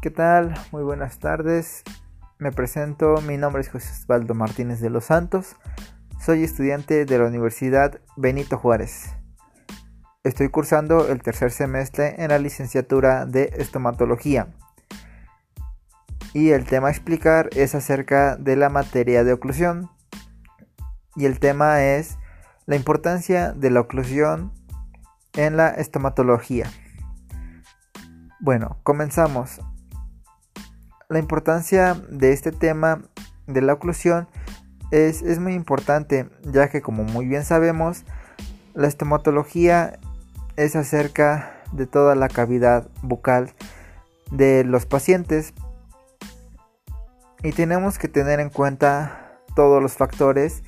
¿Qué tal? Muy buenas tardes. Me presento, mi nombre es José Osvaldo Martínez de los Santos. Soy estudiante de la Universidad Benito Juárez. Estoy cursando el tercer semestre en la licenciatura de estomatología. Y el tema a explicar es acerca de la materia de oclusión. Y el tema es la importancia de la oclusión en la estomatología. Bueno, comenzamos. La importancia de este tema de la oclusión es, es, muy importante, ya que como muy bien sabemos, la estomatología es acerca de toda la cavidad bucal de los pacientes y tenemos que tener en cuenta todos los factores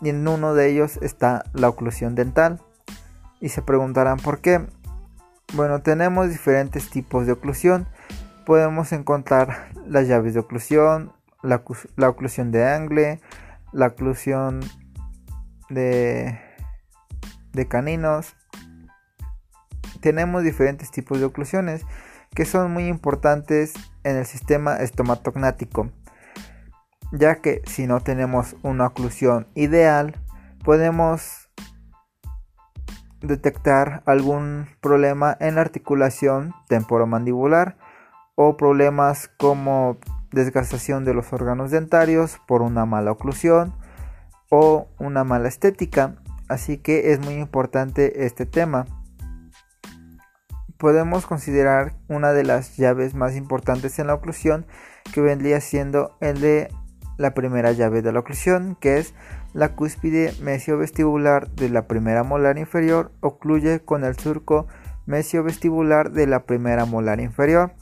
y en uno de ellos está la oclusión dental. Y se preguntarán por qué. Bueno, tenemos diferentes tipos de oclusión. Podemos encontrar las llaves de oclusión, la, oclusión de angle, la oclusión de, de caninos. Tenemos diferentes tipos de oclusiones que son muy importantes en el sistema estomatognático, ya que si no tenemos una oclusión ideal, podemos detectar algún problema en la articulación temporomandibular o problemas como desgastación de los órganos dentarios por una mala oclusión o una mala estética. Así que es muy importante este tema. Podemos considerar una de las llaves más importantes en la oclusión que vendría siendo el de la primera llave de la oclusión, que es la cúspide mesiovestibular de la primera molar inferior ocluye con el surco mesiovestibular de la primera molar inferior.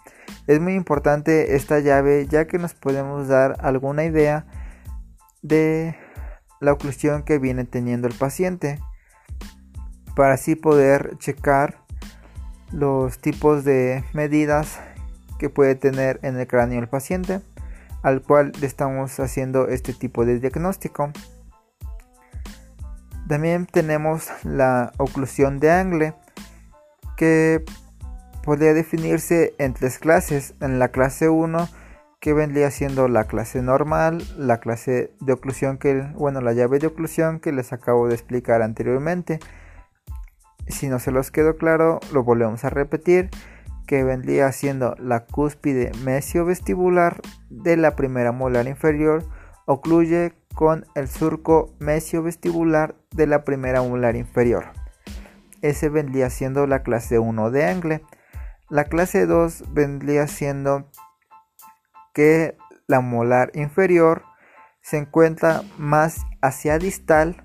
Es muy importante esta llave ya que nos podemos dar alguna idea de la oclusión que viene teniendo el paciente para así poder checar los tipos de medidas que puede tener en el cráneo el paciente al cual le estamos haciendo este tipo de diagnóstico. También tenemos la oclusión de angle que podría definirse en tres clases. En la clase 1 que vendría siendo la clase normal, la clase de oclusión que, bueno, la llave de oclusión que les acabo de explicar anteriormente. Si no se los quedó claro, lo volvemos a repetir, que vendría siendo la cúspide mesiovestibular de la primera molar inferior, ocluye con el surco mesiovestibular de la primera molar inferior. Ese vendría siendo la clase 1 de angle. La clase 2 vendría siendo que la molar inferior se encuentra más hacia distal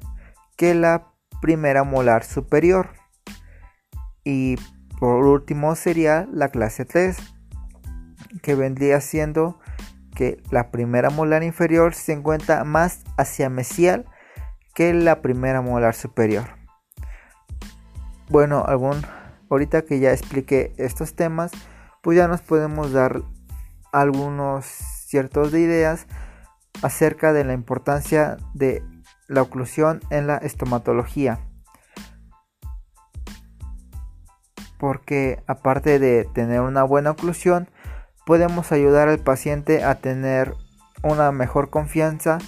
que la primera molar superior. Y por último sería la clase 3, que vendría siendo que la primera molar inferior se encuentra más hacia mesial que la primera molar superior. Bueno, algún ahorita que ya expliqué estos temas, pues ya nos podemos dar algunos ciertos de ideas acerca de la importancia de la oclusión en la estomatología. Porque aparte de tener una buena oclusión, podemos ayudar al paciente a tener una mejor confianza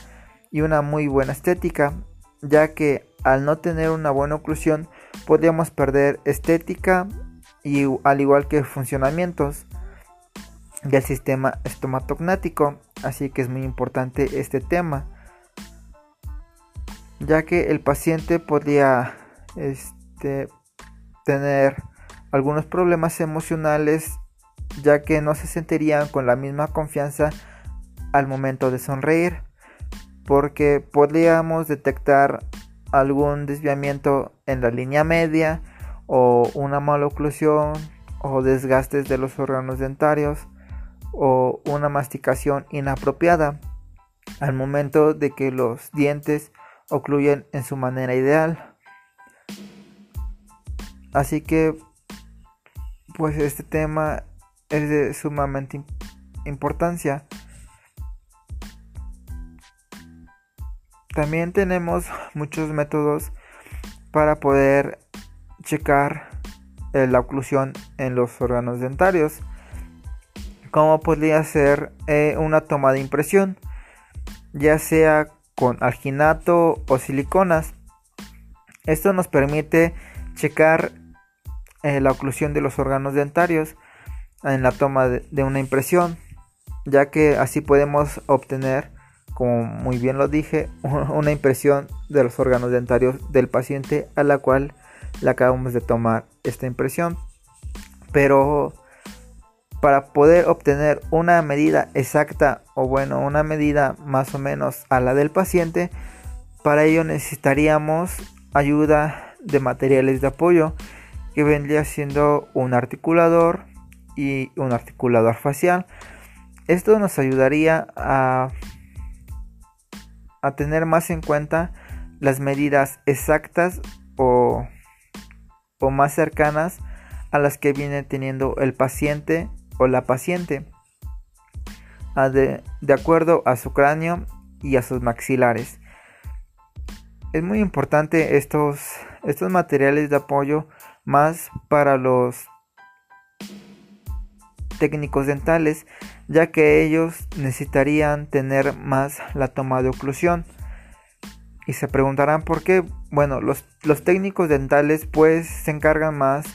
y una muy buena estética, ya que al no tener una buena oclusión podríamos perder estética y al igual que funcionamientos del sistema estomatognático, así que es muy importante este tema, ya que el paciente podría este, tener algunos problemas emocionales ya que no se sentirían con la misma confianza al momento de sonreír, porque podríamos detectar algún desviamiento en la línea media o una mala oclusión o desgastes de los órganos dentarios o una masticación inapropiada al momento de que los dientes ocluyen en su manera ideal. Así que pues este tema es de sumamente importancia. También tenemos muchos métodos para poder checar eh, la oclusión en los órganos dentarios, como podría ser eh, una toma de impresión, ya sea con alginato o siliconas. Esto nos permite checar eh, la oclusión de los órganos dentarios en la toma de, una impresión, ya que así podemos obtener, como muy bien lo dije, una impresión de los órganos dentarios del paciente a la cual le acabamos de tomar esta impresión. Pero para poder obtener una medida exacta o bueno, una medida más o menos a la del paciente, para ello necesitaríamos ayuda de materiales de apoyo que vendría siendo un articulador y un articulador facial. Esto nos ayudaría a, a tener más en cuenta las medidas exactas o, o más cercanas a las que viene teniendo el paciente o la paciente, de, de acuerdo a su cráneo y a sus maxilares. Es muy importante estos, estos materiales de apoyo más para los técnicos dentales, ya que ellos necesitarían tener más la toma de oclusión. Y se preguntarán por qué. Bueno, los, los técnicos dentales pues se encargan más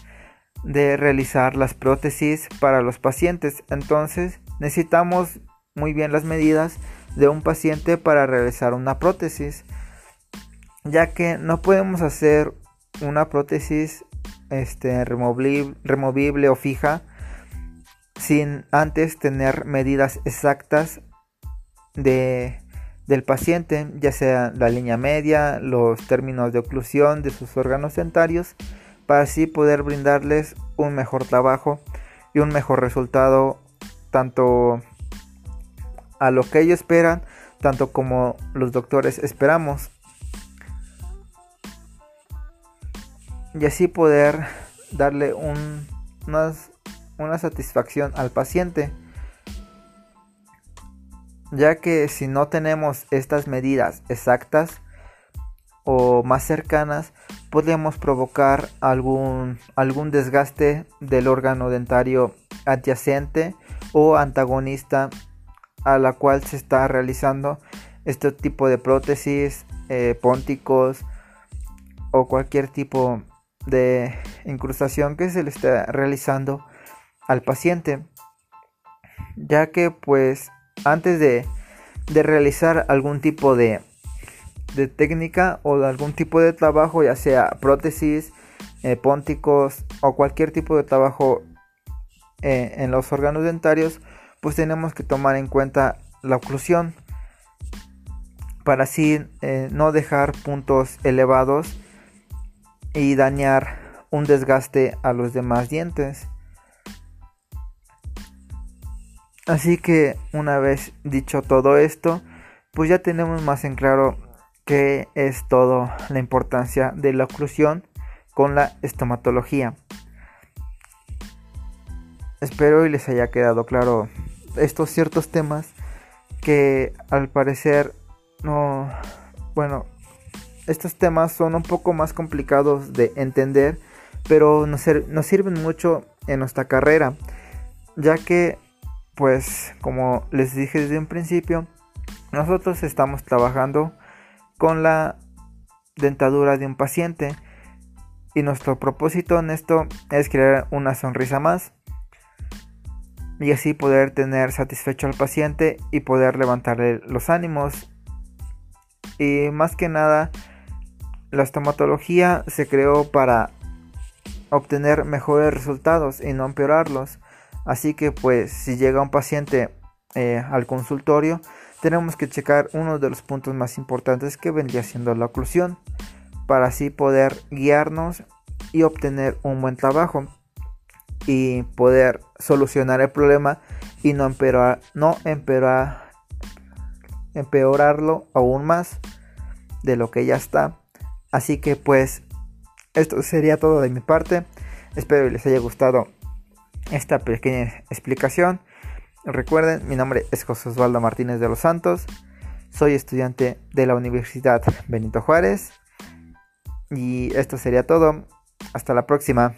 de realizar las prótesis para los pacientes. Entonces necesitamos muy bien las medidas de un paciente para realizar una prótesis. Ya que no podemos hacer una prótesis este, removible, removible o fija sin antes tener medidas exactas de, del paciente, ya sea la línea media, los términos de oclusión de sus órganos dentarios para así poder brindarles un mejor trabajo y un mejor resultado tanto a lo que ellos esperan, tanto como los doctores esperamos. Y así poder darle un, una satisfacción al paciente. Ya que si no tenemos estas medidas exactas o más cercanas, podemos provocar algún, algún desgaste del órgano dentario adyacente o antagonista a la cual se está realizando este tipo de prótesis, eh, pónticos o cualquier tipo de incrustación que se le esté realizando al paciente ya que pues antes de, de realizar algún tipo de de técnica o de algún tipo de trabajo, ya sea prótesis, eh, pónticos o cualquier tipo de trabajo eh, en los órganos dentarios, pues tenemos que tomar en cuenta la oclusión para así eh, no dejar puntos elevados y dañar un desgaste a los demás dientes. Así que una vez dicho todo esto, pues ya tenemos más en claro que es todo la importancia de la oclusión con la estomatología. Espero y les haya quedado claro estos ciertos temas que al parecer no, bueno, estos temas son un poco más complicados de entender, pero nos, nos sirven mucho en nuestra carrera, ya que, pues, como les dije desde un principio, nosotros estamos trabajando con la dentadura de un paciente y nuestro propósito en esto es crear una sonrisa más y así poder tener satisfecho al paciente y poder levantarle los ánimos. Y más que nada la estomatología se creó para obtener mejores resultados y no empeorarlos así que pues si llega un paciente eh, al consultorio tenemos que checar uno de los puntos más importantes que vendría siendo la oclusión para así poder guiarnos y obtener un buen trabajo y poder solucionar el problema y no empeorar, no empeorar, empeorarlo aún más de lo que ya está. Así que pues esto sería todo de mi parte. Espero que les haya gustado esta pequeña explicación. Recuerden, mi nombre es José Osvaldo Martínez de los Santos. Soy estudiante de la Universidad Benito Juárez. Y esto sería todo. Hasta la próxima.